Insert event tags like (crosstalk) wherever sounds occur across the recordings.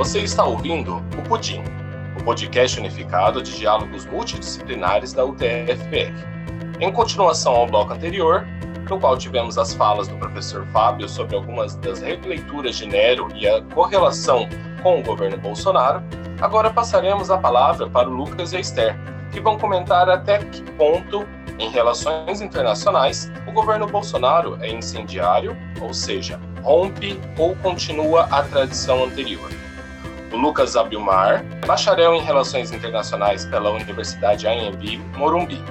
Você está ouvindo o Pudim, o podcast unificado de diálogos multidisciplinares da UTFPR. Em continuação ao bloco anterior, no qual tivemos as falas do professor Fábio sobre algumas das releituras de Nero e a correlação com o governo Bolsonaro, agora passaremos a palavra para o Lucas e a Esther, que vão comentar até que ponto, em relações internacionais, o governo Bolsonaro é incendiário, ou seja, rompe ou continua a tradição anterior. Lucas Abilmar, bacharel em Relações Internacionais pela Universidade Anhembi, Morumbi.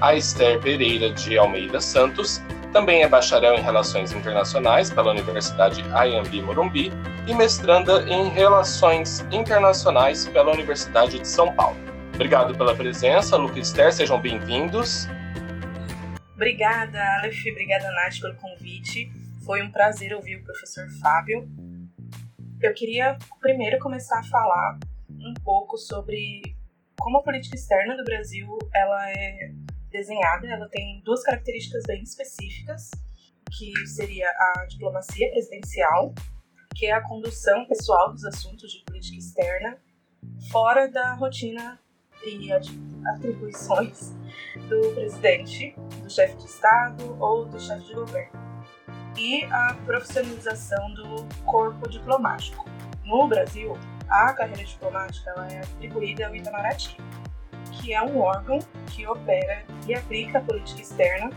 A Esther Pereira de Almeida Santos, também é bacharel em Relações Internacionais pela Universidade Anhembi, Morumbi e mestranda em Relações Internacionais pela Universidade de São Paulo. Obrigado pela presença, Lucas e Esther, sejam bem-vindos. Obrigada, Aleph, obrigada, Nath, pelo convite. Foi um prazer ouvir o professor Fábio. Eu queria primeiro começar a falar um pouco sobre como a política externa do Brasil ela é desenhada. Ela tem duas características bem específicas, que seria a diplomacia presidencial, que é a condução pessoal dos assuntos de política externa fora da rotina e atribuições do presidente, do chefe de Estado ou do chefe de governo e a profissionalização do corpo diplomático. No Brasil, a carreira diplomática ela é atribuída ao Itamaraty, que é um órgão que opera e aplica a política externa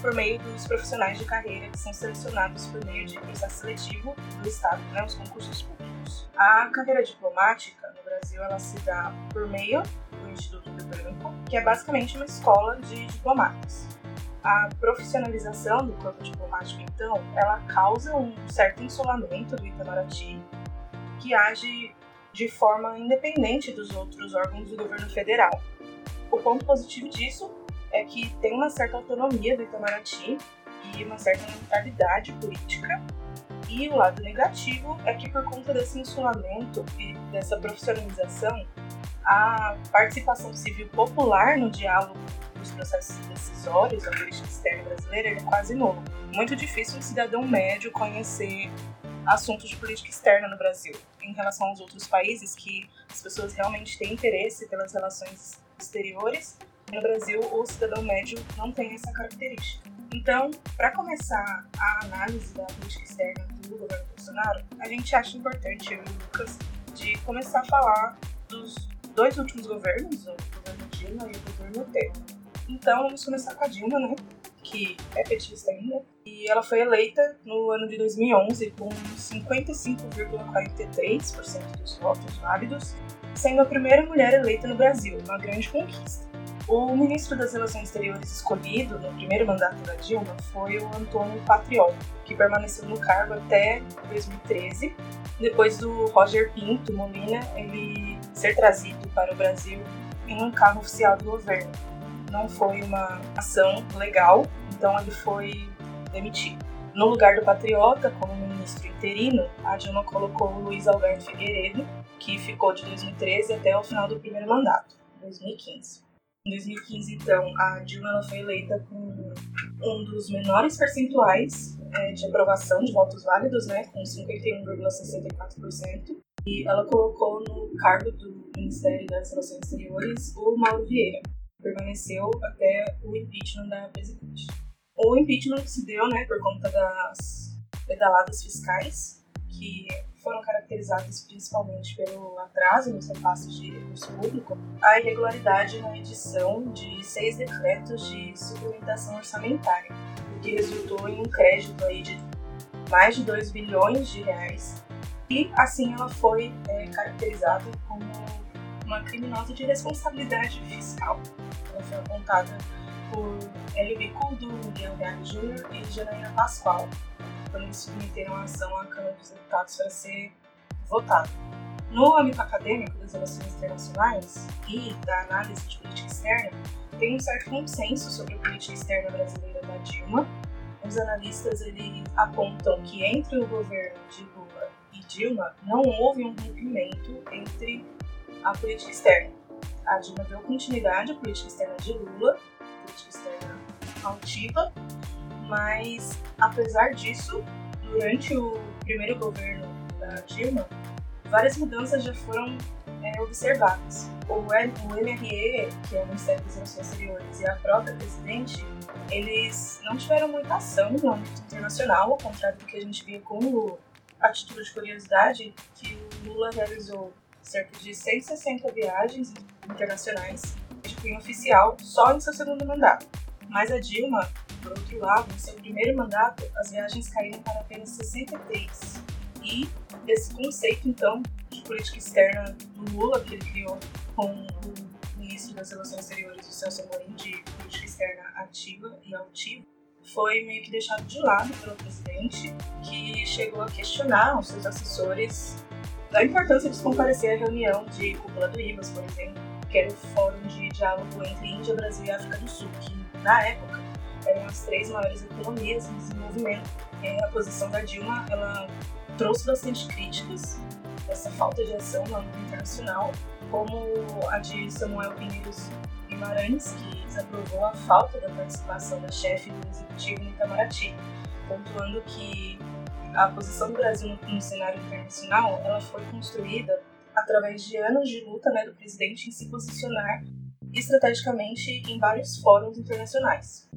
por meio dos profissionais de carreira que são selecionados por meio de processo seletivo do Estado, né, os concursos públicos. A carreira diplomática no Brasil ela se dá por meio do Instituto Britânico, que é basicamente uma escola de diplomatas a profissionalização do corpo diplomático, então, ela causa um certo insolamento do Itamaraty, que age de forma independente dos outros órgãos do governo federal. O ponto positivo disso é que tem uma certa autonomia do Itamaraty e uma certa neutralidade política. E o lado negativo é que, por conta desse insulamento e dessa profissionalização, a participação civil popular no diálogo dos processos decisórios da política externa brasileira é quase nulo. Muito difícil um cidadão médio conhecer assuntos de política externa no Brasil, em relação aos outros países que as pessoas realmente têm interesse pelas relações exteriores. No Brasil, o cidadão médio não tem essa característica. Então, para começar a análise da política externa do governo Bolsonaro, a gente acha importante, eu e o Lucas, de começar a falar dos dois últimos governos, o governo Dilma e o governo Temer. Então vamos começar com a Dilma, né? Que é petista ainda. E ela foi eleita no ano de 2011 com 55,43% dos votos válidos, sendo a primeira mulher eleita no Brasil, uma grande conquista. O ministro das Relações Exteriores escolhido no primeiro mandato da Dilma foi o Antônio Patriol, que permaneceu no cargo até 2013, depois do Roger Pinto Molina ele ser trazido para o Brasil em um carro oficial do governo não foi uma ação legal, então ele foi demitido. No lugar do Patriota, como ministro interino, a Dilma colocou o Luiz Alberto Figueiredo, que ficou de 2013 até o final do primeiro mandato, 2015. Em 2015, então, a Dilma foi eleita com um dos menores percentuais é, de aprovação de votos válidos, né, com 51,64%, e ela colocou no cargo do Ministério das Relações Exteriores o Mauro Vieira, permaneceu até o impeachment da presidente. O impeachment se deu né, por conta das pedaladas fiscais, que foram caracterizadas principalmente pelo atraso nos repasses de recurso público, a irregularidade na edição de seis decretos de suplementação orçamentária, o que resultou em um crédito aí de mais de 2 bilhões de reais. E assim ela foi é, caracterizada como uma criminosa de responsabilidade fiscal. Ela foi apontada por Bicudo, Miguel Gale Jr. e Janaína Pascoal, quando submeteram a ação à Câmara dos Deputados para ser votada. No âmbito acadêmico das relações internacionais e da análise de política externa, tem um certo consenso sobre a política externa brasileira da Dilma. Os analistas apontam que entre o governo de Lula e Dilma não houve um rompimento entre a política externa. A Dilma deu continuidade à política externa de Lula, política externa altiva, mas apesar disso, durante o primeiro governo da Dilma, várias mudanças já foram é, observadas. O, MRE, que é o Ministério das Relações Exteriores, e a própria presidente, eles não tiveram muita ação no âmbito internacional, ao contrário do que a gente via com a título de curiosidade, que o Lula realizou cerca de 160 viagens internacionais de cunho oficial só em seu segundo mandato. Mas a Dilma, por outro lado, em seu primeiro mandato, as viagens caíram para apenas 63. E esse conceito, então, de política externa do Lula, que ele criou com o ministro das Relações Exteriores, o Celso Amorim, de política externa ativa e altiva, foi meio que deixado de lado pelo presidente, que chegou a questionar os seus assessores da importância de se comparecer à reunião de cúpula do IBAS, por exemplo, que era o fórum de diálogo entre Índia, Brasil e África do Sul, que na época eram as três maiores economias em desenvolvimento. E a posição da Dilma ela trouxe bastante críticas essa falta de ação no âmbito internacional, como a de Samuel Pinheiros Guimarães, que desaprovou a falta da participação da chefe do executivo no Itamaraty, pontuando que a posição do Brasil no, cenário internacional ela foi construída através de anos de luta né, do presidente em se posicionar estrategicamente em vários fóruns internacionais.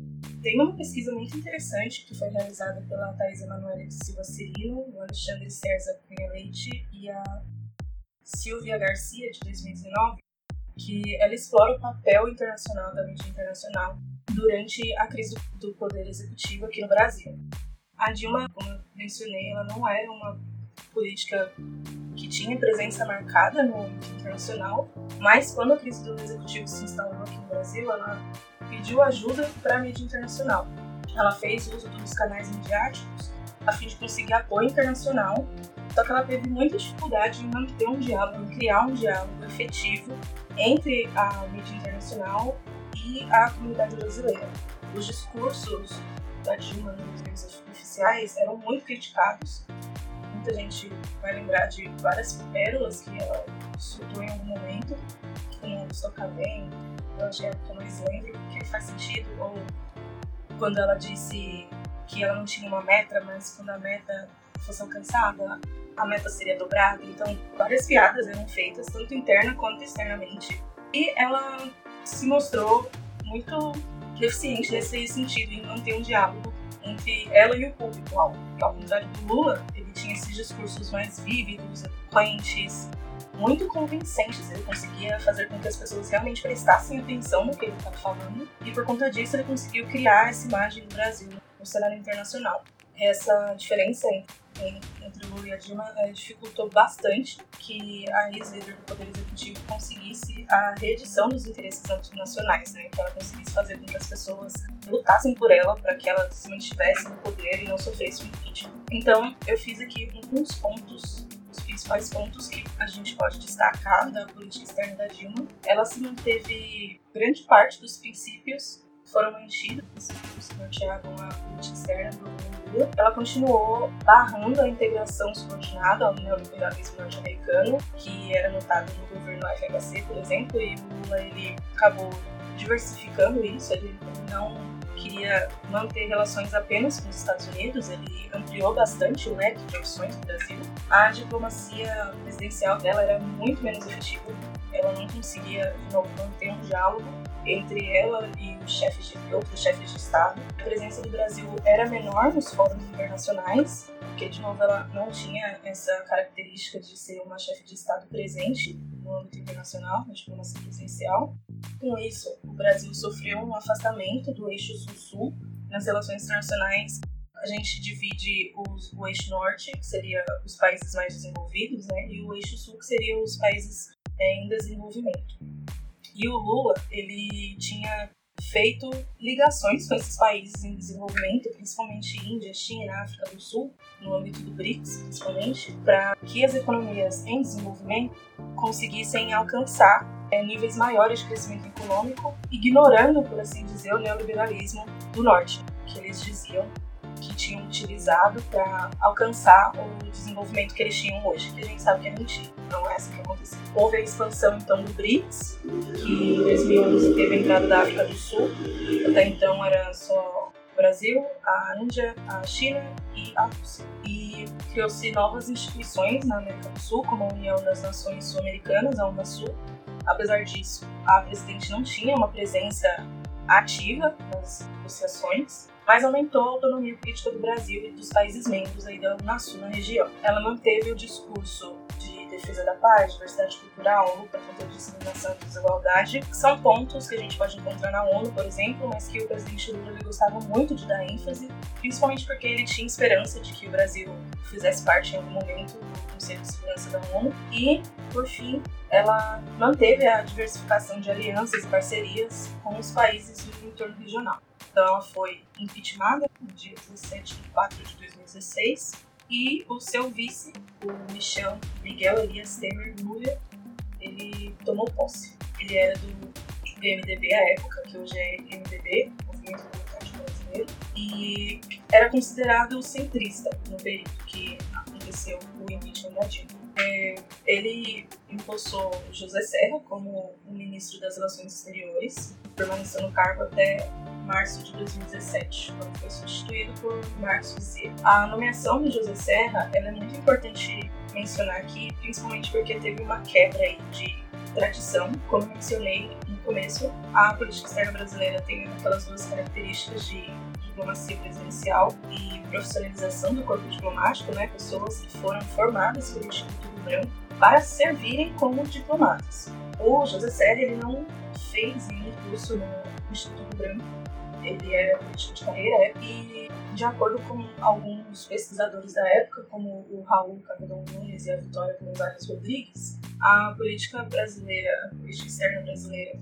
Tem uma pesquisa muito interessante que foi realizada pela Thais Emanuele de Silva Cirino, o Alexandre César Cunha Leite e a Silvia Garcia, de 2019, que ela explora o papel internacional da mídia internacional durante a crise do poder executivo aqui no Brasil. A Dilma, como eu mencionei, ela não era uma política que tinha presença marcada no âmbito internacional, mas quando a crise do executivo se instalou aqui no Brasil, ela pediu ajuda para a mídia internacional. Ela fez uso dos canais midiáticos a fim de conseguir apoio internacional, só que ela teve muita dificuldade em manter um diálogo, em criar um diálogo efetivo entre a mídia internacional e a comunidade brasileira. Os discursos da Dilma nos meios oficiais eram muito criticados. Muita gente vai lembrar de várias pérolas que ela soltou em algum momento, como o Socavém, eu achei que eu lembro, que faz sentido, ou quando ela disse que ela não tinha uma meta, mas quando a meta fosse alcançada, a meta seria dobrada. Então, várias piadas eram feitas, tanto interna quanto externamente. E ela se mostrou muito deficiente nesse sentido, em manter um diálogo entre ela e o público. Ao, ao contrário do Lula, ele tinha esses discursos mais vívidos, eloquentes, muito convincentes. Ele conseguia fazer com que as pessoas realmente prestassem atenção no que ele estava falando, e por conta disso ele conseguiu criar essa imagem do Brasil no cenário internacional. Essa diferença entre Lula e a Dilma é, dificultou bastante que a ex-líder do Poder Executivo conseguisse a reedição dos interesses nacionais, né? que ela conseguisse fazer com que as pessoas lutassem por ela para que ela se mantivesse no poder e não sofresse um impeachment. Então, eu fiz aqui alguns pontos os principais pontos que a gente pode destacar da política externa da Dilma. Ela se manteve grande parte dos princípios foram mantidos, que norteavam a política externa do Lula. Ela continuou barrando a integração subordinada ao neoliberalismo norte-americano, que era notado no governo FHC, por exemplo, e Lula ele acabou diversificando isso, ele não queria manter relações apenas com os Estados Unidos, ele ampliou bastante o leque de opções do Brasil. A diplomacia presidencial dela era muito menos efetiva, ela não conseguia, de novo, manter um diálogo entre ela e os chefes de, outros chefes de Estado. A presença do Brasil era menor nos fóruns internacionais, porque, de novo, ela não tinha essa característica de ser uma chefe de Estado presente no âmbito internacional, na diplomacia presidencial. Com isso, o Brasil sofreu um afastamento do eixo sul-sul nas relações internacionais. A gente divide os, o eixo norte, que seria os países mais desenvolvidos, né, e o eixo sul, que seria os países é, em desenvolvimento. E o Lula, ele tinha feito ligações com esses países em desenvolvimento, principalmente Índia, China, África do Sul, no âmbito do BRICS, principalmente, para que as economias em desenvolvimento conseguissem alcançar é, níveis maiores de crescimento econômico, ignorando, por assim dizer, o neoliberalismo do norte, que eles diziam que tinham utilizado para alcançar o desenvolvimento que eles tinham hoje, que a gente sabe que é mentira. É assim que aconteceu. Houve a expansão então do BRICS, que em 2011 teve a entrada da África do Sul. Até então era só o Brasil, a Índia, a China e a Rússia. E criou-se novas instituições na América do Sul, como a União das Nações Sul-Americanas, a UNASUL. Apesar disso, a presidente não tinha uma presença ativa nas negociações, mas aumentou a autonomia política do Brasil e dos países membros aí da UNASUL na região. Ela manteve o discurso de defesa da paz, diversidade cultural, luta contra a discriminação e desigualdade, que são pontos que a gente pode encontrar na ONU, por exemplo, mas que o presidente Lula gostava muito de dar ênfase, principalmente porque ele tinha esperança de que o Brasil fizesse parte em algum momento do Conselho de Segurança da ONU. E, por fim, ela manteve a diversificação de alianças e parcerias com os países do entorno regional. Então, foi impeachmentada no dia 17 de 4 de 2016 e o seu vice, o Michel Miguel Elias Temer Lula, ele tomou posse. Ele era do PMDB à época, que hoje é MDB, Movimento Democrático Brasileiro, e era considerado centrista no período que aconteceu o impeachment da Dilma. É, ele impulsou José Serra como o ministro das Relações Exteriores, permaneceu no cargo até março de 2017, quando foi substituído por Marcos Vizir. A nomeação de José Serra é muito importante mencionar aqui, principalmente porque teve uma quebra de tradição, como mencionei no começo. A política externa brasileira tem aquelas duas características de diplomacia presidencial e profissionalização do corpo diplomático, né? Pessoas que foram formadas pelo Instituto Branco para servirem como diplomatas. O José Serra ele não fez nenhum curso no Instituto Branco, ele era político de carreira é, e, de acordo com alguns pesquisadores da época, como o Raul Capitão Nunes e a Vitória Gonzalez Rodrigues, a política brasileira, a política externa brasileira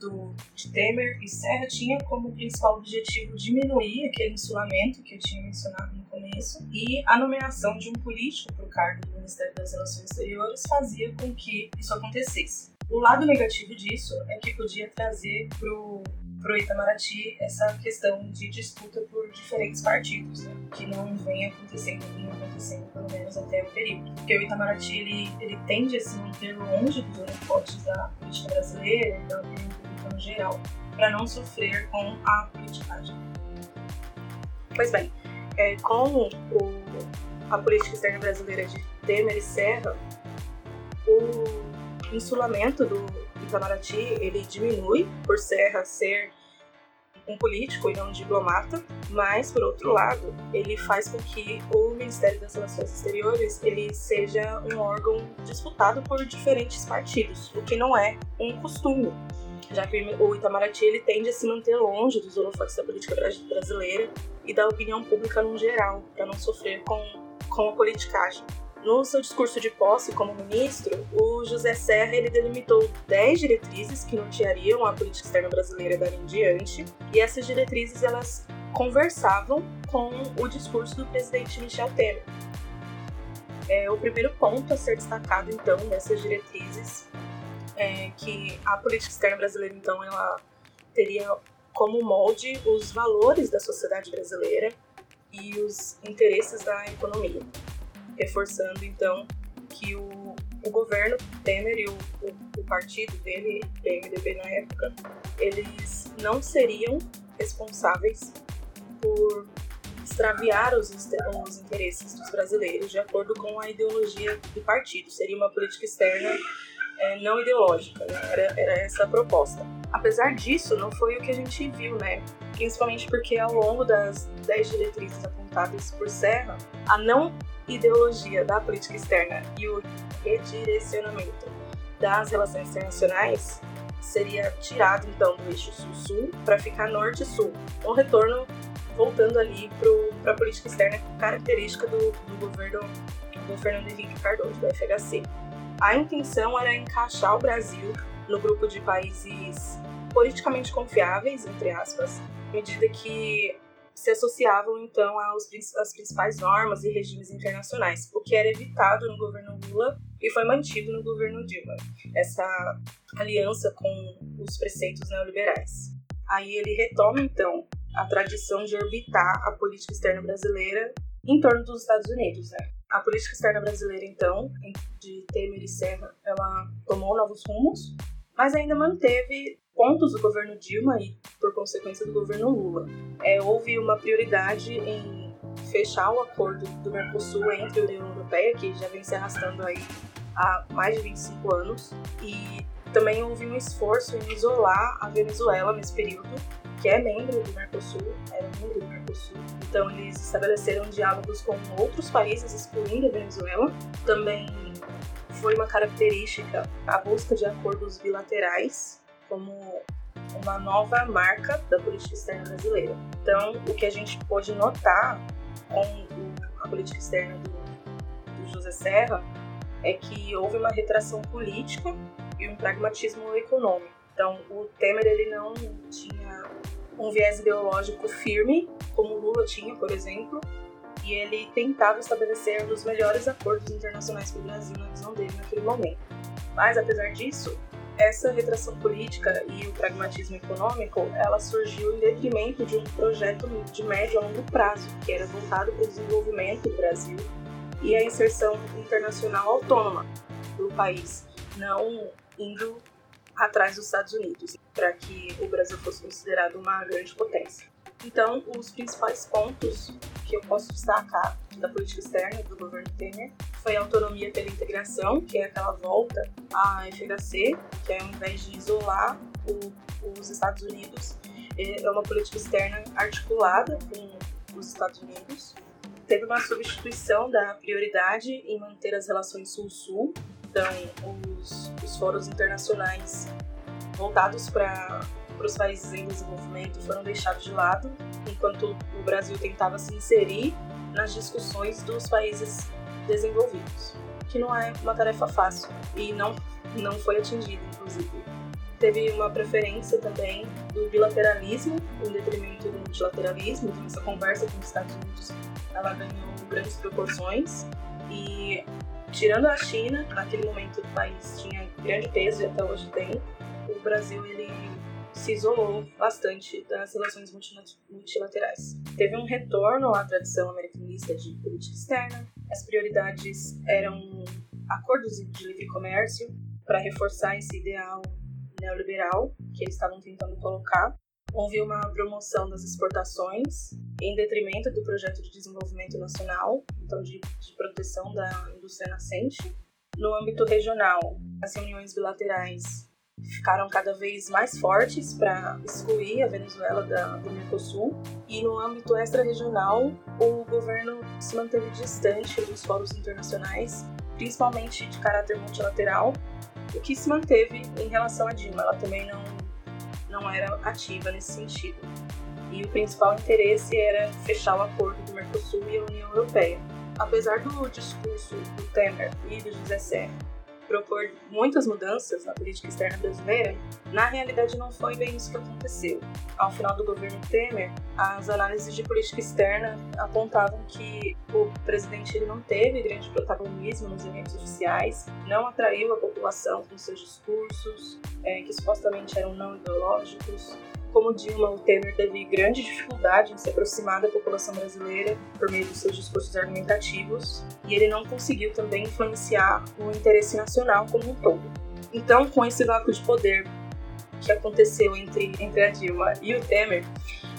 do, de Temer e Serra tinha como principal objetivo diminuir aquele insulamento que eu tinha mencionado no começo e a nomeação de um político para o cargo do Ministério das Relações Exteriores fazia com que isso acontecesse. O lado negativo disso é que podia trazer para o pro Itamaraty essa questão de disputa por diferentes partidos, né? que não vem acontecendo, vinha acontecendo pelo menos até o período. Porque o Itamaraty ele, ele tende a se manter longe dos holofotes da política brasileira e da opinião pública no geral, para não sofrer com a politicagem. Pois bem, é, com o, a política externa brasileira de Temer e Serra, o insulamento do Itamaraty ele diminui por Serra ser um político e não um diplomata, mas por outro lado, ele faz com que o Ministério das Relações Exteriores ele seja um órgão disputado por diferentes partidos, o que não é um costume, já que o Itamaraty ele tende a se manter longe dos holofotes da política brasileira e da opinião pública no geral, para não sofrer com, com a politicagem. No seu discurso de posse como ministro, o José Serra ele delimitou 10 diretrizes que norteariam a política externa brasileira dali em diante, e essas diretrizes elas conversavam com o discurso do presidente Michel Temer. É, o primeiro ponto a ser destacado, então, nessas diretrizes é que a política externa brasileira, então, ela teria como molde os valores da sociedade brasileira e os interesses da economia reforçando então que o, o governo Temer e o, o, o partido dele, PMDB na época, eles não seriam responsáveis por extraviar os, os interesses dos brasileiros de acordo com a ideologia do partido. Seria uma política externa é, não ideológica, né? era, era essa a proposta. Apesar disso, não foi o que a gente viu, né? Principalmente porque ao longo das dez diretrizes apontadas por Serra, a não ideologia da política externa e o redirecionamento das relações internacionais seria tirado então do eixo sul-sul para ficar norte-sul, um retorno voltando ali para a política externa característica do, do governo do Fernando Henrique Cardoso, do FHC. A intenção era encaixar o Brasil no grupo de países politicamente confiáveis, entre aspas, medida que se associavam então aos, às principais normas e regimes internacionais, o que era evitado no governo Lula e foi mantido no governo Dilma, essa aliança com os preceitos neoliberais. Aí ele retoma então a tradição de orbitar a política externa brasileira em torno dos Estados Unidos, né? A política externa brasileira, então, de Temer e Serra, ela tomou novos rumos, mas ainda manteve pontos do governo Dilma e, por consequência, do governo Lula. É, houve uma prioridade em fechar o acordo do Mercosul entre a União Europeia, que já vem se arrastando aí há mais de 25 anos, e também houve um esforço em isolar a Venezuela nesse período, que é membro do Mercosul, era membro do Mercosul. Então eles estabeleceram diálogos com outros países, excluindo a Venezuela. Também foi uma característica a busca de acordos bilaterais como uma nova marca da política externa brasileira. Então, o que a gente pode notar com a política externa do, do José Serra é que houve uma retração política e um pragmatismo econômico. Então, o Temer ele não tinha um viés ideológico firme, como o Lula tinha, por exemplo, e ele tentava estabelecer um dos melhores acordos internacionais para o Brasil na visão dele naquele momento. Mas, apesar disso, essa retração política e o pragmatismo econômico, ela surgiu em detrimento de um projeto de médio a longo prazo, que era voltado para o desenvolvimento do Brasil e a inserção internacional autônoma do país, não indo atrás dos Estados Unidos, para que o Brasil fosse considerado uma grande potência. Então, os principais pontos que eu posso destacar da política externa do governo Temer foi a autonomia pela integração, que é aquela volta à FHC, que é ao invés de isolar o, os Estados Unidos, é uma política externa articulada com os Estados Unidos. Teve uma substituição da prioridade em manter as relações Sul-Sul, então os, os fóruns internacionais voltados para para os países em desenvolvimento foram deixados de lado, enquanto o Brasil tentava se inserir nas discussões dos países desenvolvidos, que não é uma tarefa fácil e não, não foi atingida, inclusive. Teve uma preferência também do bilateralismo em detrimento do multilateralismo, então essa conversa com os Estados Unidos ela ganhou grandes proporções e tirando a China, naquele momento o país tinha grande peso e até hoje tem, o Brasil ele se isolou bastante das relações multilaterais. Teve um retorno à tradição americanista de política externa, as prioridades eram acordos de livre comércio para reforçar esse ideal neoliberal que eles estavam tentando colocar. Houve uma promoção das exportações em detrimento do projeto de desenvolvimento nacional, então de, de proteção da indústria nascente. No âmbito regional, as reuniões bilaterais ficaram cada vez mais fortes para excluir a Venezuela da, do Mercosul. E no âmbito extra-regional, o governo se manteve distante dos fóruns internacionais, principalmente de caráter multilateral, o que se manteve em relação a Dilma. Ela também não, não era ativa nesse sentido. E o principal interesse era fechar o acordo do Mercosul e a União Europeia. Apesar do discurso do Temer e do José Serra propor muitas mudanças na política externa brasileira, na realidade não foi bem isso que aconteceu. Ao final do governo Temer, as análises de política externa apontavam que o presidente ele não teve grande protagonismo nos eventos oficiais, não atraiu a população com seus discursos, é, que supostamente eram não ideológicos, como Dilma, o Temer teve grande dificuldade em se aproximar da população brasileira por meio dos seus discursos argumentativos, e ele não conseguiu também influenciar o interesse nacional como um todo. Então, com esse vácuo de poder que aconteceu entre, entre a Dilma e o Temer,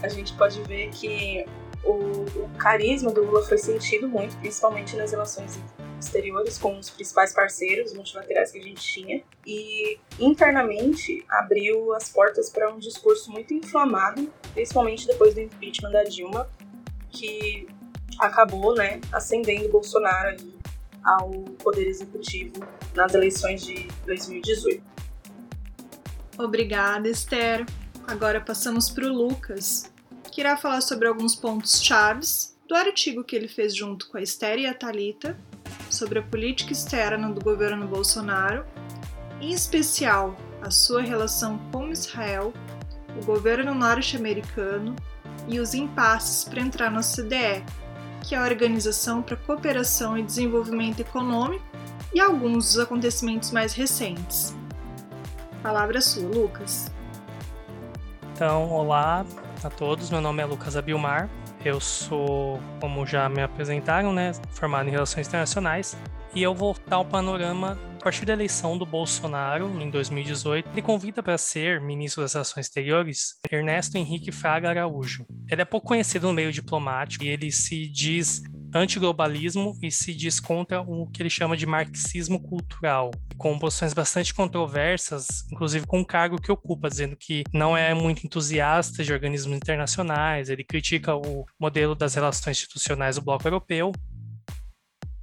a gente pode ver que o, o carisma do Lula foi sentido muito, principalmente nas relações exteriores com os principais parceiros multilaterais que a gente tinha e internamente abriu as portas para um discurso muito inflamado, principalmente depois do impeachment da Dilma, que acabou, né, ascendendo Bolsonaro ao poder executivo nas eleições de 2018. Obrigada, Esther. Agora passamos para o Lucas, que irá falar sobre alguns pontos chaves do artigo que ele fez junto com a Esther e a Talita sobre a política externa do governo Bolsonaro, em especial a sua relação com Israel, o governo norte-americano e os impasses para entrar na OCDE, que é a Organização para Cooperação e Desenvolvimento Econômico, e alguns dos acontecimentos mais recentes. Palavra sua, Lucas. Então, olá a todos. Meu nome é Lucas Abilmar. Eu sou, como já me apresentaram, né, formado em Relações Internacionais e eu vou dar o panorama partir da eleição do Bolsonaro em 2018, ele convida para ser ministro das Relações Exteriores Ernesto Henrique Fraga Araújo. Ele é pouco conhecido no meio diplomático e ele se diz antiglobalismo e se diz contra o que ele chama de marxismo cultural, com posições bastante controversas, inclusive com o cargo que ocupa, dizendo que não é muito entusiasta de organismos internacionais, ele critica o modelo das relações institucionais do bloco europeu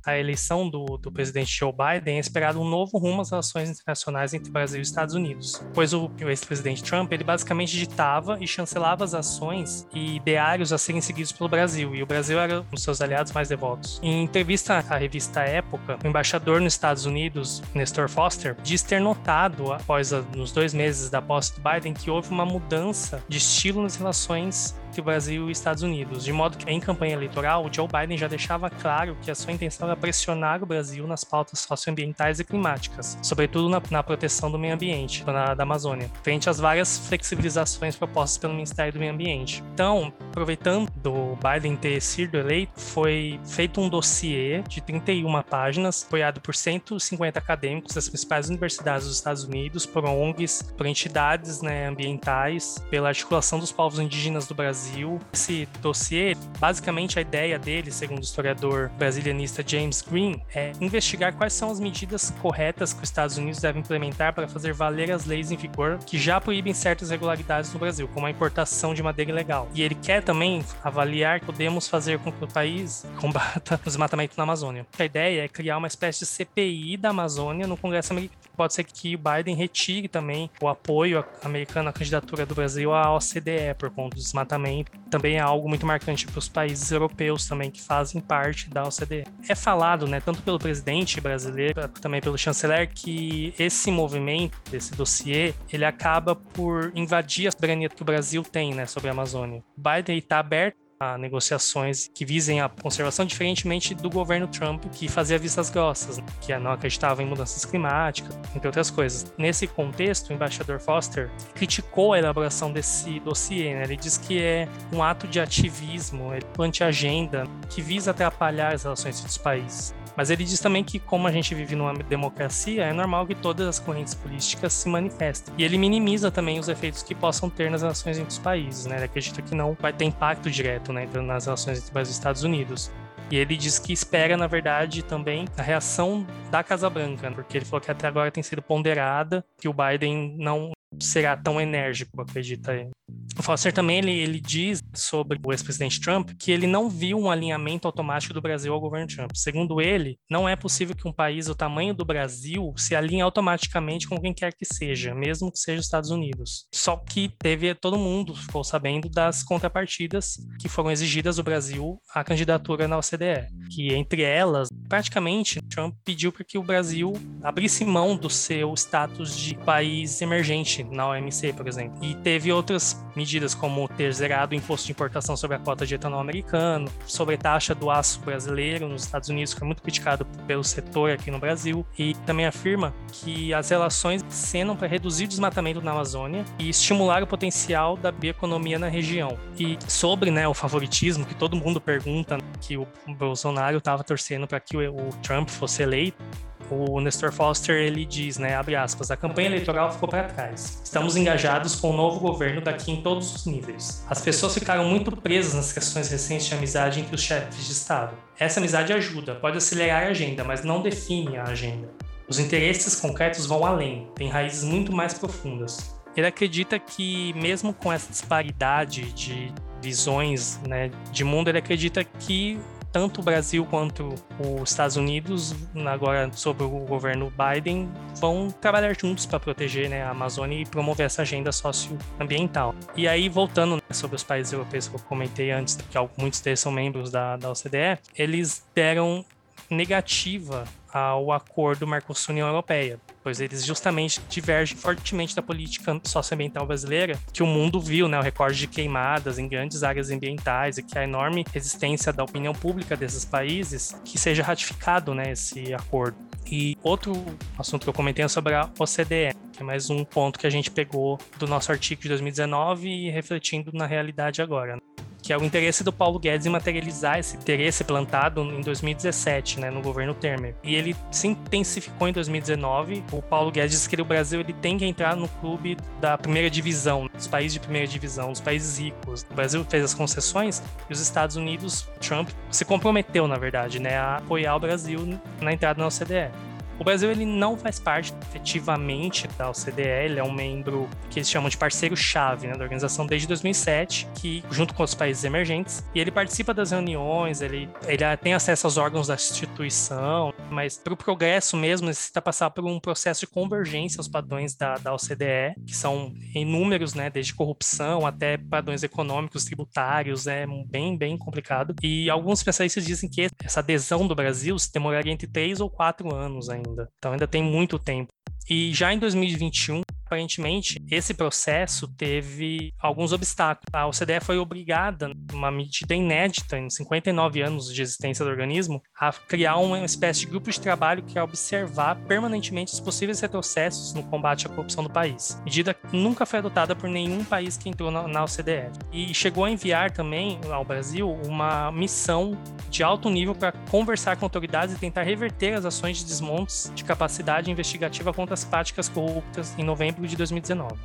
a eleição do, do presidente Joe Biden é esperado um novo rumo às relações internacionais entre Brasil e Estados Unidos, pois o, o ex-presidente Trump ele basicamente ditava e chancelava as ações e ideários a serem seguidos pelo Brasil, e o Brasil era um dos seus aliados mais devotos. Em entrevista à revista Época, o embaixador nos Estados Unidos, Nestor Foster, diz ter notado, após a, nos dois meses da posse do Biden, que houve uma mudança de estilo nas relações entre Brasil e Estados Unidos, de modo que em campanha eleitoral o Joe Biden já deixava claro que a sua intenção era pressionar o Brasil nas pautas socioambientais e climáticas, sobretudo na, na proteção do meio ambiente, na, da Amazônia, frente às várias flexibilizações propostas pelo Ministério do Meio Ambiente. Então, aproveitando do Biden ter sido eleito, foi feito um dossiê de 31 páginas, apoiado por 150 acadêmicos das principais universidades dos Estados Unidos, por ONGs, por entidades né, ambientais, pela articulação dos povos indígenas do Brasil Brasil. Esse dossiê, basicamente a ideia dele, segundo o historiador brasilianista James Green, é investigar quais são as medidas corretas que os Estados Unidos devem implementar para fazer valer as leis em vigor que já proíbem certas irregularidades no Brasil, como a importação de madeira ilegal. E ele quer também avaliar que podemos fazer com que o país (laughs) combata o desmatamento na Amazônia. A ideia é criar uma espécie de CPI da Amazônia no Congresso americano. Pode ser que o Biden retire também o apoio americano à candidatura do Brasil à OCDE por conta do desmatamento também é algo muito marcante para os países europeus também que fazem parte da OCDE. É falado, né, tanto pelo presidente brasileiro, também pelo chanceler, que esse movimento, esse dossiê, ele acaba por invadir a soberania que o Brasil tem, né, sobre a Amazônia. O Biden está aberto a negociações que visem a conservação, diferentemente do governo Trump, que fazia vistas grossas, né? que não acreditava em mudanças climáticas, entre outras coisas. Nesse contexto, o embaixador Foster criticou a elaboração desse dossiê. Né? Ele diz que é um ato de ativismo, anti-agenda, que visa atrapalhar as relações entre os países. Mas ele diz também que, como a gente vive numa democracia, é normal que todas as correntes políticas se manifestem. E ele minimiza também os efeitos que possam ter nas relações entre os países, né? Ele acredita que não vai ter impacto direto né, nas relações entre os Estados Unidos. E ele diz que espera, na verdade, também a reação da Casa Branca, porque ele falou que até agora tem sido ponderada, que o Biden não será tão enérgico, acredita ele. O Foster também ele, ele diz sobre o ex-presidente Trump que ele não viu um alinhamento automático do Brasil ao governo Trump. Segundo ele, não é possível que um país do tamanho do Brasil se alinhe automaticamente com quem quer que seja, mesmo que seja os Estados Unidos. Só que teve todo mundo ficou sabendo das contrapartidas que foram exigidas do Brasil à candidatura na OCDE, que entre elas, praticamente Trump pediu para que o Brasil abrisse mão do seu status de país emergente na OMC, por exemplo. E teve outras medidas como ter zerado o imposto de importação sobre a cota de etanol americano, sobre taxa do aço brasileiro nos Estados Unidos, que foi muito criticado pelo setor aqui no Brasil, e também afirma que as relações cenam para reduzir o desmatamento na Amazônia e estimular o potencial da bioeconomia na região. E sobre né, o favoritismo, que todo mundo pergunta, que o Bolsonaro estava torcendo para que o Trump fosse eleito, o Nestor Foster ele diz, né, abre aspas, a campanha eleitoral ficou para trás. Estamos engajados com o novo governo daqui em todos os níveis. As pessoas ficaram muito presas nas questões recentes de amizade entre os chefes de Estado. Essa amizade ajuda, pode acelerar a agenda, mas não define a agenda. Os interesses concretos vão além, têm raízes muito mais profundas. Ele acredita que, mesmo com essa disparidade de visões né, de mundo, ele acredita que tanto o Brasil quanto os Estados Unidos, agora sob o governo Biden, vão trabalhar juntos para proteger né, a Amazônia e promover essa agenda socioambiental. E aí, voltando né, sobre os países europeus que eu comentei antes, que muitos deles são membros da, da OCDE, eles deram negativa ao acordo Mercosul-União Europeia, pois eles justamente divergem fortemente da política socioambiental brasileira, que o mundo viu, né, o recorde de queimadas em grandes áreas ambientais e que a enorme resistência da opinião pública desses países que seja ratificado, né, esse acordo. E outro assunto que eu comentei é sobre a OCDE, que é mais um ponto que a gente pegou do nosso artigo de 2019 e refletindo na realidade agora. Que é o interesse do Paulo Guedes em materializar esse interesse plantado em 2017, né, no governo Temer. E ele se intensificou em 2019. O Paulo Guedes disse que o Brasil ele tem que entrar no clube da primeira divisão, dos países de primeira divisão, os países ricos. O Brasil fez as concessões e os Estados Unidos, Trump, se comprometeu, na verdade, né, a apoiar o Brasil na entrada na OCDE. O Brasil ele não faz parte efetivamente da OCDE, ele é um membro que eles chamam de parceiro-chave né, da organização desde 2007, que junto com os países emergentes, e ele participa das reuniões, ele, ele tem acesso aos órgãos da instituição, mas para o progresso mesmo necessita passar por um processo de convergência aos padrões da, da OCDE, que são inúmeros, né, desde corrupção até padrões econômicos, tributários, é bem, bem complicado. E alguns especialistas dizem que essa adesão do Brasil se demoraria entre três ou quatro anos ainda ainda. Então ainda tem muito tempo. E já em 2021, aparentemente, esse processo teve alguns obstáculos. A OCDE foi obrigada, uma medida inédita em 59 anos de existência do organismo, a criar uma espécie de grupo de trabalho que é observar permanentemente os possíveis retrocessos no combate à corrupção do país. Medida que nunca foi adotada por nenhum país que entrou na, OCDE. E chegou a enviar também ao Brasil uma missão de alto nível para conversar com autoridades e tentar reverter as ações de desmontes de capacidade investigativa contra as práticas corruptas em novembro de 2019.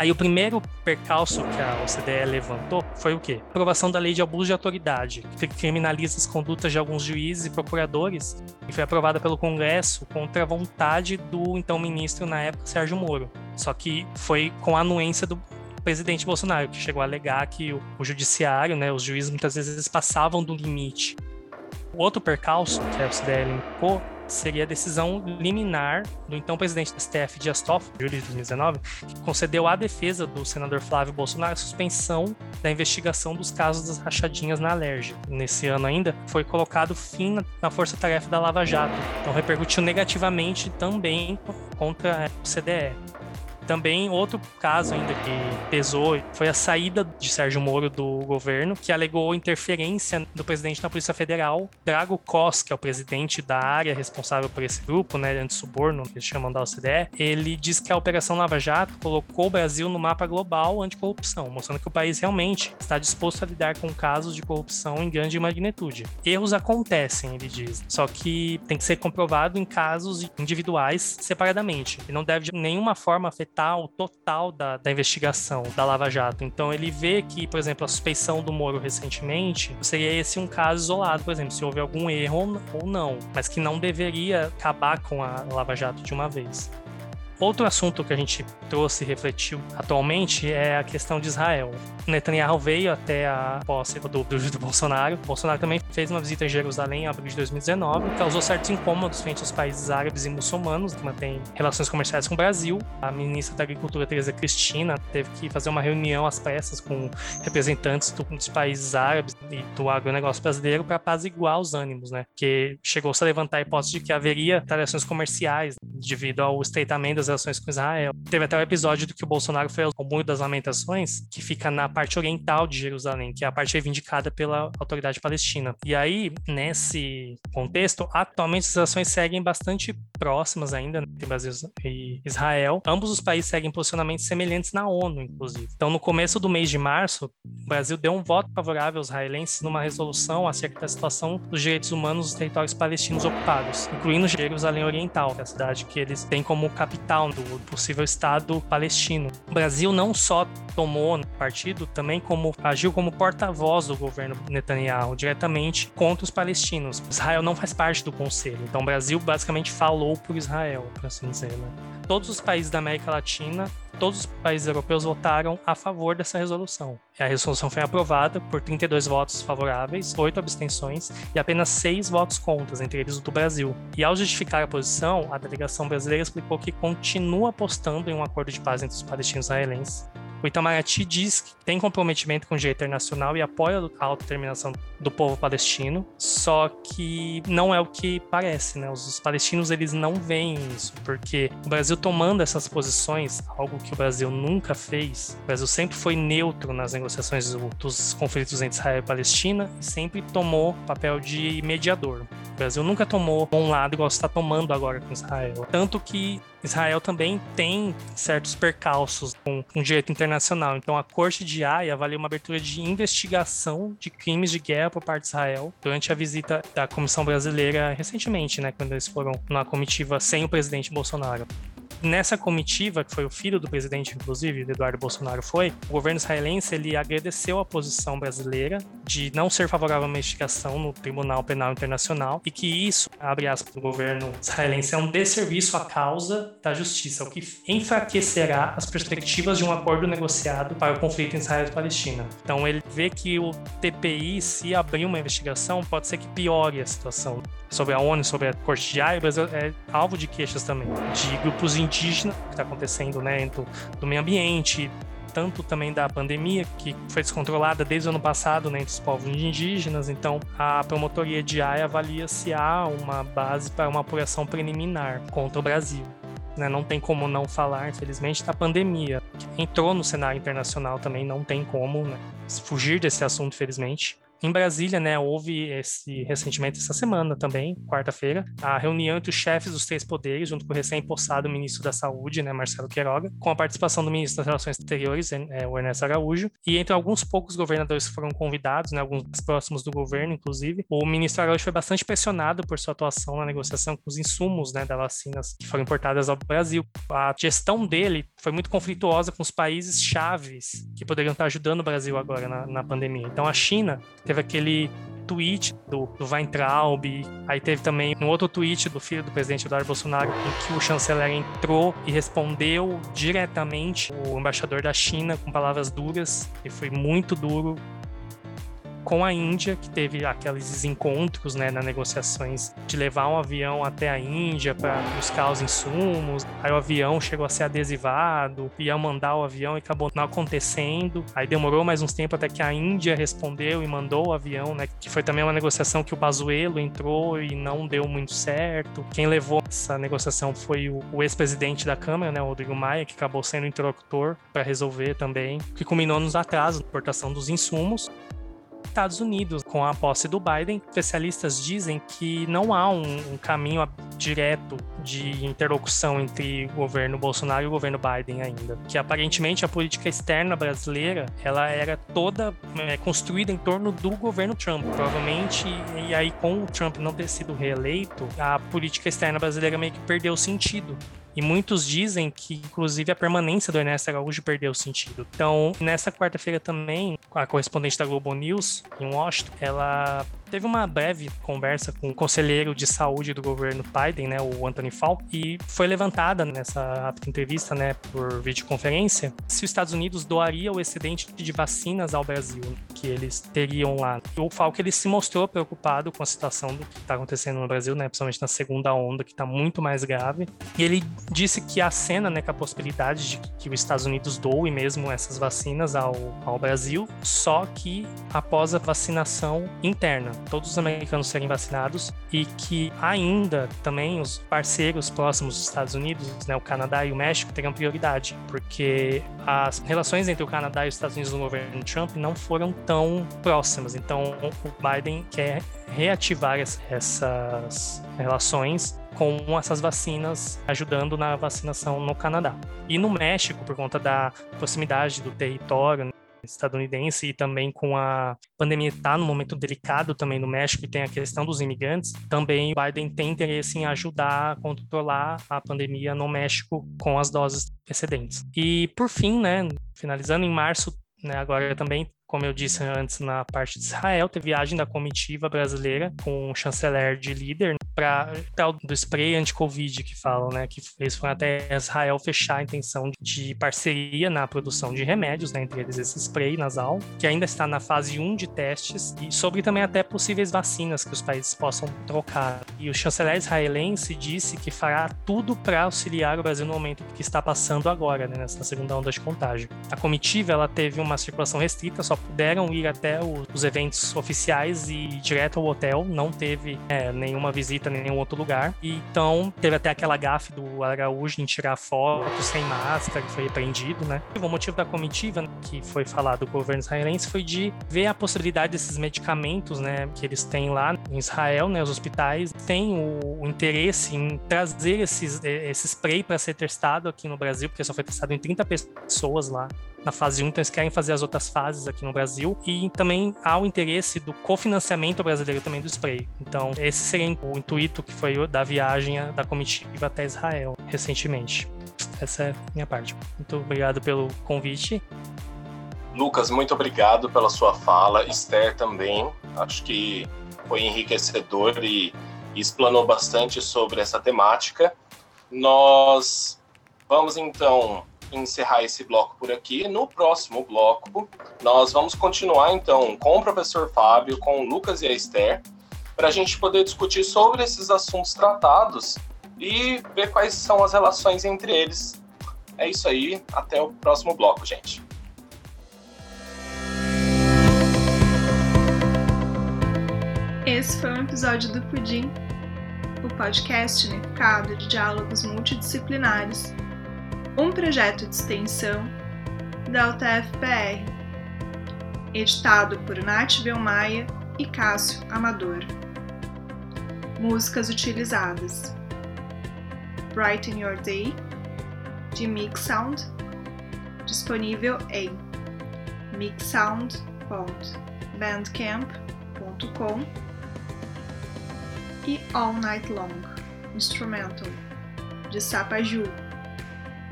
Aí o primeiro percalço que a OCDE levantou foi o quê? Aprovação da lei de abuso de autoridade, que criminaliza as condutas de alguns juízes e procuradores, e foi aprovada pelo Congresso contra a vontade do então ministro na época, Sérgio Moro. Só que foi com a anuência do presidente Bolsonaro, que chegou a alegar que o, o judiciário, né, os juízes muitas vezes passavam do limite. Outro percalço que a OCDE elencou seria a decisão liminar do então presidente do STF, Dias Toffoli, em julho de 2019, que concedeu à defesa do senador Flávio Bolsonaro a suspensão da investigação dos casos das rachadinhas na Alerj. Nesse ano ainda, foi colocado fim na força-tarefa da Lava Jato. Então repercutiu negativamente também contra a CDE. Também outro caso ainda que pesou foi a saída de Sérgio Moro do governo, que alegou interferência do presidente da Polícia Federal. Drago Cos, que é o presidente da área responsável por esse grupo, né, anti-suborno, que eles chamam da OCDE, ele diz que a Operação Lava Jato colocou o Brasil no mapa global anticorrupção, mostrando que o país realmente está disposto a lidar com casos de corrupção em grande magnitude. Erros acontecem, ele diz, só que tem que ser comprovado em casos individuais separadamente, e não deve de nenhuma forma afetar o total da, da investigação da Lava Jato. Então ele vê que, por exemplo, a suspeição do Moro recentemente seria esse um caso isolado, por exemplo, se houve algum erro ou não, mas que não deveria acabar com a Lava Jato de uma vez. Outro assunto que a gente trouxe e refletiu atualmente é a questão de Israel. Netanyahu veio até a posse do, do, do Bolsonaro. O Bolsonaro também fez uma visita em Jerusalém em abril de 2019, causou certos incômodos frente aos países árabes e muçulmanos que mantêm relações comerciais com o Brasil. A ministra da Agricultura, Teresa Cristina, teve que fazer uma reunião às pressas com representantes do, dos países árabes e do agronegócio brasileiro para apaziguar os ânimos, né? Que chegou-se a levantar a hipótese de que haveria relações comerciais devido ao estreitamento das relações com Israel. Teve até o um episódio do que o Bolsonaro foi ao Muro das Lamentações, que fica na parte oriental de Jerusalém, que é a parte reivindicada pela autoridade palestina. E aí, nesse contexto, atualmente as relações seguem bastante próximas ainda entre Brasil e Israel. Ambos os países seguem posicionamentos semelhantes na ONU, inclusive. Então, no começo do mês de março, o Brasil deu um voto favorável aos israelenses numa resolução acerca da situação dos direitos humanos nos territórios palestinos ocupados, incluindo Jerusalém Oriental, que é a cidade que eles têm como capital do possível Estado palestino. O Brasil não só tomou partido, também como agiu como porta-voz do governo Netanyahu diretamente contra os palestinos. Israel não faz parte do conselho, então o Brasil basicamente falou por Israel, por assim dizer. Né? Todos os países da América Latina todos os países europeus votaram a favor dessa resolução. A resolução foi aprovada por 32 votos favoráveis, 8 abstenções e apenas 6 votos contra, entre eles o do Brasil. E ao justificar a posição, a delegação brasileira explicou que continua apostando em um acordo de paz entre os palestinos e israelenses o Itamaraty diz que tem comprometimento com o direito internacional e apoia a autodeterminação do povo palestino, só que não é o que parece, né? Os palestinos eles não veem isso, porque o Brasil tomando essas posições, algo que o Brasil nunca fez, o Brasil sempre foi neutro nas negociações dos conflitos entre Israel e Palestina e sempre tomou papel de mediador. O Brasil nunca tomou um lado igual está tomando agora com Israel. Tanto que Israel também tem certos percalços com, com direito internacional. Então, a Corte de Haia avaliou uma abertura de investigação de crimes de guerra por parte de Israel durante a visita da Comissão Brasileira recentemente, né, quando eles foram na comitiva sem o presidente Bolsonaro. Nessa comitiva, que foi o filho do presidente, inclusive, Eduardo Bolsonaro foi, o governo israelense ele agradeceu a posição brasileira de não ser favorável à investigação no Tribunal Penal Internacional e que isso, abre aspas, do governo israelense é um desserviço à causa da justiça, o que enfraquecerá as perspectivas de um acordo negociado para o conflito em Israel e Palestina. Então ele vê que o TPI, se abrir uma investigação, pode ser que piore a situação sobre a ONU, sobre a Corte de Brasil é alvo de queixas também, de grupos indígenas, que está acontecendo né, do meio ambiente, tanto também da pandemia, que foi descontrolada desde o ano passado né, entre os povos indígenas. Então, a promotoria de Haia avalia se há uma base para uma apuração preliminar contra o Brasil. Né, não tem como não falar, infelizmente, da pandemia. Entrou no cenário internacional também, não tem como né, fugir desse assunto, infelizmente. Em Brasília, né, houve esse recentemente essa semana também, quarta-feira, a reunião entre os chefes dos três poderes, junto com o recém-impostado ministro da Saúde, né, Marcelo Queiroga, com a participação do ministro das Relações Exteriores, é, o Ernesto Araújo, e entre alguns poucos governadores que foram convidados, né, alguns próximos do governo, inclusive, o ministro Araújo foi bastante pressionado por sua atuação na negociação com os insumos, né, das vacinas que foram importadas ao Brasil. A gestão dele foi muito conflituosa com os países chaves que poderiam estar ajudando o Brasil agora na, na pandemia. Então, a China teve aquele tweet do, do Weintraub, aí teve também um outro tweet do filho do presidente Eduardo Bolsonaro, em que o chanceler entrou e respondeu diretamente o embaixador da China com palavras duras, e foi muito duro com a Índia, que teve aqueles encontros né, nas negociações de levar um avião até a Índia para buscar os insumos. Aí o avião chegou a ser adesivado, ia mandar o avião e acabou não acontecendo. Aí demorou mais uns tempos até que a Índia respondeu e mandou o avião, né? Que foi também uma negociação que o Pazuello entrou e não deu muito certo. Quem levou essa negociação foi o, o ex-presidente da Câmara, né, o Rodrigo Maia, que acabou sendo interlocutor para resolver também, que culminou nos atrasos na importação dos insumos. Estados Unidos. Com a posse do Biden, especialistas dizem que não há um, um caminho direto de interlocução entre o governo Bolsonaro e o governo Biden ainda. Que aparentemente a política externa brasileira ela era toda é, construída em torno do governo Trump. Provavelmente, e aí com o Trump não ter sido reeleito, a política externa brasileira meio que perdeu sentido. E muitos dizem que, inclusive, a permanência do Ernesto Araújo perdeu sentido. Então, nessa quarta-feira também, a correspondente da Globo News, em Washington, ela teve uma breve conversa com o conselheiro de saúde do governo Biden, né, o Anthony Fauci, e foi levantada nessa entrevista, né, por videoconferência, se os Estados Unidos doaria o excedente de vacinas ao Brasil que eles teriam lá. O Fauci ele se mostrou preocupado com a situação do que está acontecendo no Brasil, né, principalmente na segunda onda, que está muito mais grave. E ele disse que a cena, né, com a possibilidade de que os Estados Unidos doem mesmo essas vacinas ao, ao Brasil, só que após a vacinação interna todos os americanos serem vacinados e que ainda também os parceiros próximos dos Estados Unidos, né, o Canadá e o México, terão prioridade, porque as relações entre o Canadá e os Estados Unidos no governo Trump não foram tão próximas. Então, o Biden quer reativar essas relações com essas vacinas, ajudando na vacinação no Canadá. E no México, por conta da proximidade do território, estadunidense e também com a pandemia está num momento delicado também no México e tem a questão dos imigrantes, também o Biden tem interesse em ajudar a controlar a pandemia no México com as doses excedentes. E por fim, né, finalizando em março, né, agora também como eu disse antes na parte de Israel, teve viagem da comitiva brasileira com o chanceler de líder para tal do spray anti-Covid que falam, né? Que eles foram até Israel fechar a intenção de parceria na produção de remédios, né? Entre eles esse spray nasal, que ainda está na fase 1 de testes, e sobre também até possíveis vacinas que os países possam trocar. E o chanceler israelense disse que fará tudo para auxiliar o Brasil no momento que está passando agora, né? Nessa segunda onda de contágio. A comitiva ela teve uma circulação restrita, só puderam ir até os eventos oficiais e ir direto ao hotel, não teve é, nenhuma visita em nenhum outro lugar. E, então, teve até aquela gafe do Araújo em tirar foto sem máscara, que foi repreendido, né? O motivo da comitiva, que foi falado do governo israelense, foi de ver a possibilidade desses medicamentos, né, que eles têm lá em Israel, né, os hospitais, têm o, o interesse em trazer esses, esse spray para ser testado aqui no Brasil, porque só foi testado em 30 pessoas lá na fase 1, então eles querem fazer as outras fases aqui no Brasil. E também há o interesse do cofinanciamento brasileiro também do spray. Então, esse seria o intuito que foi da viagem da comitiva até Israel recentemente. Essa é minha parte. Muito obrigado pelo convite. Lucas, muito obrigado pela sua fala. Esther também. Acho que foi enriquecedor e explanou bastante sobre essa temática. Nós vamos então encerrar esse bloco por aqui. No próximo bloco, nós vamos continuar então com o professor Fábio, com o Lucas e a Esther, para a gente poder discutir sobre esses assuntos tratados e ver quais são as relações entre eles. É isso aí, até o próximo bloco, gente. Esse foi um episódio do Pudim, o podcast unificado de diálogos multidisciplinares um projeto de extensão da UTF-PR, editado por Nath Belmaia e Cássio Amador. Músicas utilizadas: Brighten Your Day, de Mix Sound, disponível em mixsound.bandcamp.com e All Night Long, instrumental, de Sapaju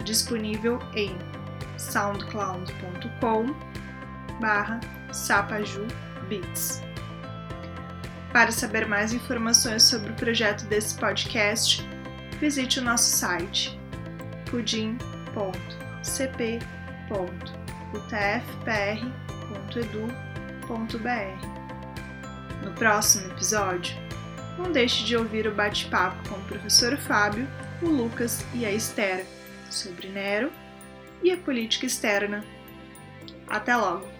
disponível em soundcloud.com barra sapajubits. Para saber mais informações sobre o projeto desse podcast, visite o nosso site pudim.cp.utfpr.edu.br. No próximo episódio, não deixe de ouvir o bate-papo com o professor Fábio, o Lucas e a Estera sobre Nero e a política externa. Até logo!